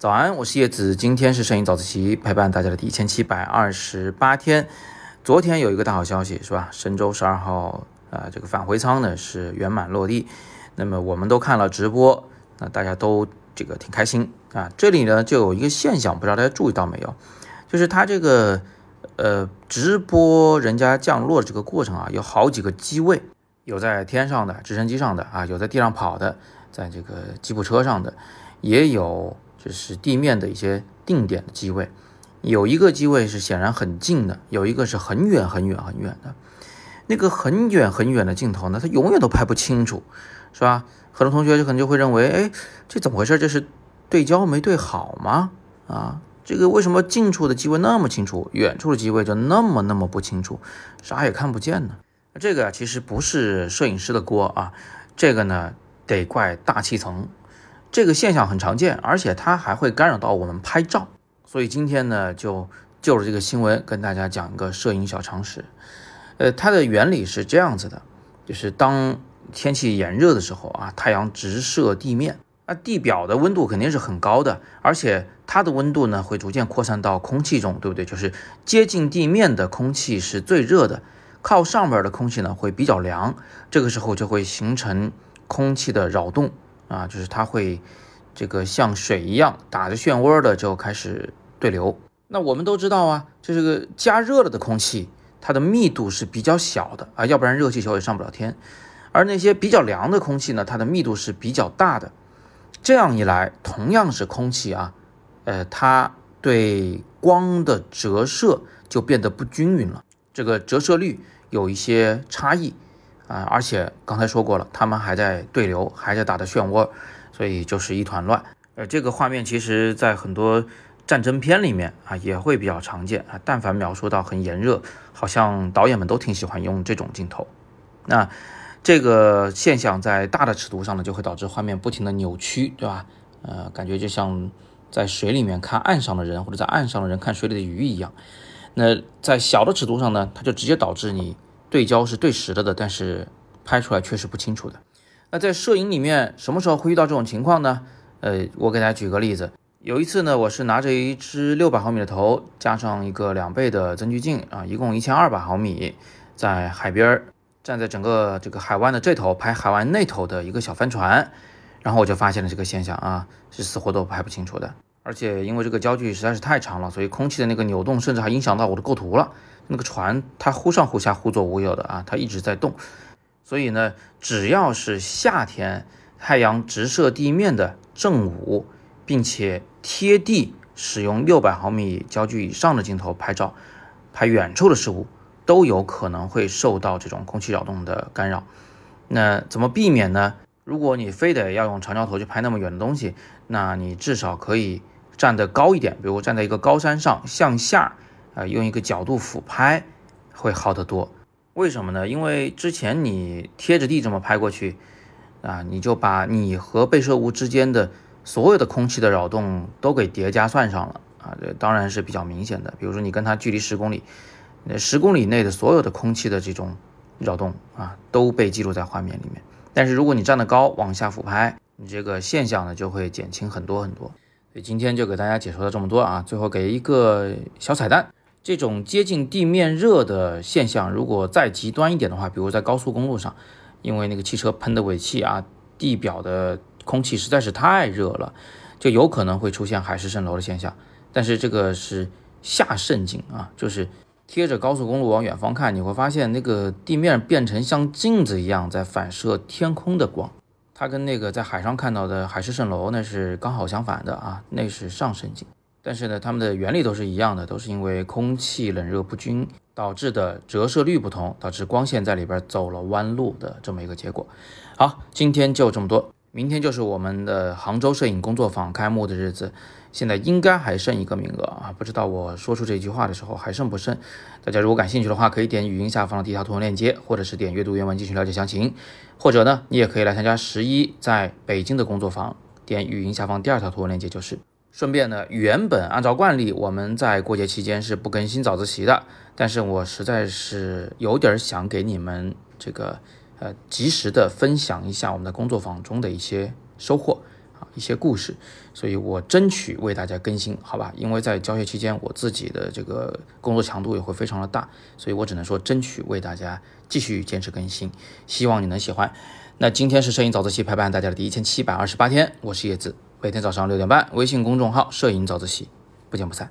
早安，我是叶子，今天是摄影早自习陪伴大家的第一千七百二十八天。昨天有一个大好消息是吧？神舟十二号啊，这个返回舱呢是圆满落地。那么我们都看了直播，那大家都这个挺开心啊。这里呢就有一个现象，不知道大家注意到没有？就是它这个呃直播人家降落这个过程啊，有好几个机位，有在天上的直升机上的啊，有在地上跑的，在这个吉普车上的，也有。就是地面的一些定点的机位，有一个机位是显然很近的，有一个是很远很远很远的。那个很远很远的镜头呢，它永远都拍不清楚，是吧？很多同学就可能就会认为，哎，这怎么回事？这是对焦没对好吗？啊，这个为什么近处的机位那么清楚，远处的机位就那么那么不清楚，啥也看不见呢？这个其实不是摄影师的锅啊，这个呢得怪大气层。这个现象很常见，而且它还会干扰到我们拍照，所以今天呢，就就着这个新闻跟大家讲一个摄影小常识。呃，它的原理是这样子的，就是当天气炎热的时候啊，太阳直射地面，那地表的温度肯定是很高的，而且它的温度呢会逐渐扩散到空气中，对不对？就是接近地面的空气是最热的，靠上边的空气呢会比较凉，这个时候就会形成空气的扰动。啊，就是它会这个像水一样打着漩涡的就开始对流。那我们都知道啊，这是个加热了的空气，它的密度是比较小的啊，要不然热气球也上不了天。而那些比较凉的空气呢，它的密度是比较大的。这样一来，同样是空气啊，呃，它对光的折射就变得不均匀了，这个折射率有一些差异。啊，而且刚才说过了，他们还在对流，还在打着漩涡，所以就是一团乱。呃，这个画面其实在很多战争片里面啊也会比较常见啊。但凡描述到很炎热，好像导演们都挺喜欢用这种镜头。那这个现象在大的尺度上呢，就会导致画面不停的扭曲，对吧？呃，感觉就像在水里面看岸上的人，或者在岸上的人看水里的鱼一样。那在小的尺度上呢，它就直接导致你。对焦是对实了的，但是拍出来确实不清楚的。那在摄影里面，什么时候会遇到这种情况呢？呃，我给大家举个例子。有一次呢，我是拿着一支六百毫米的头，加上一个两倍的增距镜啊，一共一千二百毫米，在海边站在整个这个海湾的这头拍海湾那头的一个小帆船，然后我就发现了这个现象啊，是死活都拍不清楚的。而且因为这个焦距实在是太长了，所以空气的那个扭动甚至还影响到我的构图了。那个船它忽上忽下忽左忽右的啊，它一直在动，所以呢，只要是夏天太阳直射地面的正午，并且贴地使用六百毫米焦距以上的镜头拍照，拍远处的事物都有可能会受到这种空气扰动的干扰。那怎么避免呢？如果你非得要用长焦头去拍那么远的东西，那你至少可以站得高一点，比如站在一个高山上向下。啊，用一个角度俯拍会好得多。为什么呢？因为之前你贴着地这么拍过去，啊，你就把你和被摄物之间的所有的空气的扰动都给叠加算上了啊，这当然是比较明显的。比如说你跟它距离十公里，那十公里内的所有的空气的这种扰动啊，都被记录在画面里面。但是如果你站得高往下俯拍，你这个现象呢就会减轻很多很多。所以今天就给大家解说了这么多啊，最后给一个小彩蛋。这种接近地面热的现象，如果再极端一点的话，比如在高速公路上，因为那个汽车喷的尾气啊，地表的空气实在是太热了，就有可能会出现海市蜃楼的现象。但是这个是下渗景啊，就是贴着高速公路往远方看，你会发现那个地面变成像镜子一样在反射天空的光，它跟那个在海上看到的海市蜃楼那是刚好相反的啊，那是上渗景。但是呢，它们的原理都是一样的，都是因为空气冷热不均导致的折射率不同，导致光线在里边走了弯路的这么一个结果。好，今天就这么多，明天就是我们的杭州摄影工作坊开幕的日子，现在应该还剩一个名额啊，不知道我说出这句话的时候还剩不剩？大家如果感兴趣的话，可以点语音下方的第一条图文链接，或者是点阅读原文继续了解详情，或者呢，你也可以来参加十一在北京的工作坊，点语音下方第二条图文链接就是。顺便呢，原本按照惯例，我们在过节期间是不更新早自习的，但是我实在是有点想给你们这个呃及时的分享一下我们的工作坊中的一些收获一些故事，所以我争取为大家更新，好吧？因为在教学期间，我自己的这个工作强度也会非常的大，所以我只能说争取为大家继续坚持更新，希望你能喜欢。那今天是摄影早自习陪伴大家的第一千七百二十八天，我是叶子，每天早上六点半，微信公众号“摄影早自习”，不见不散。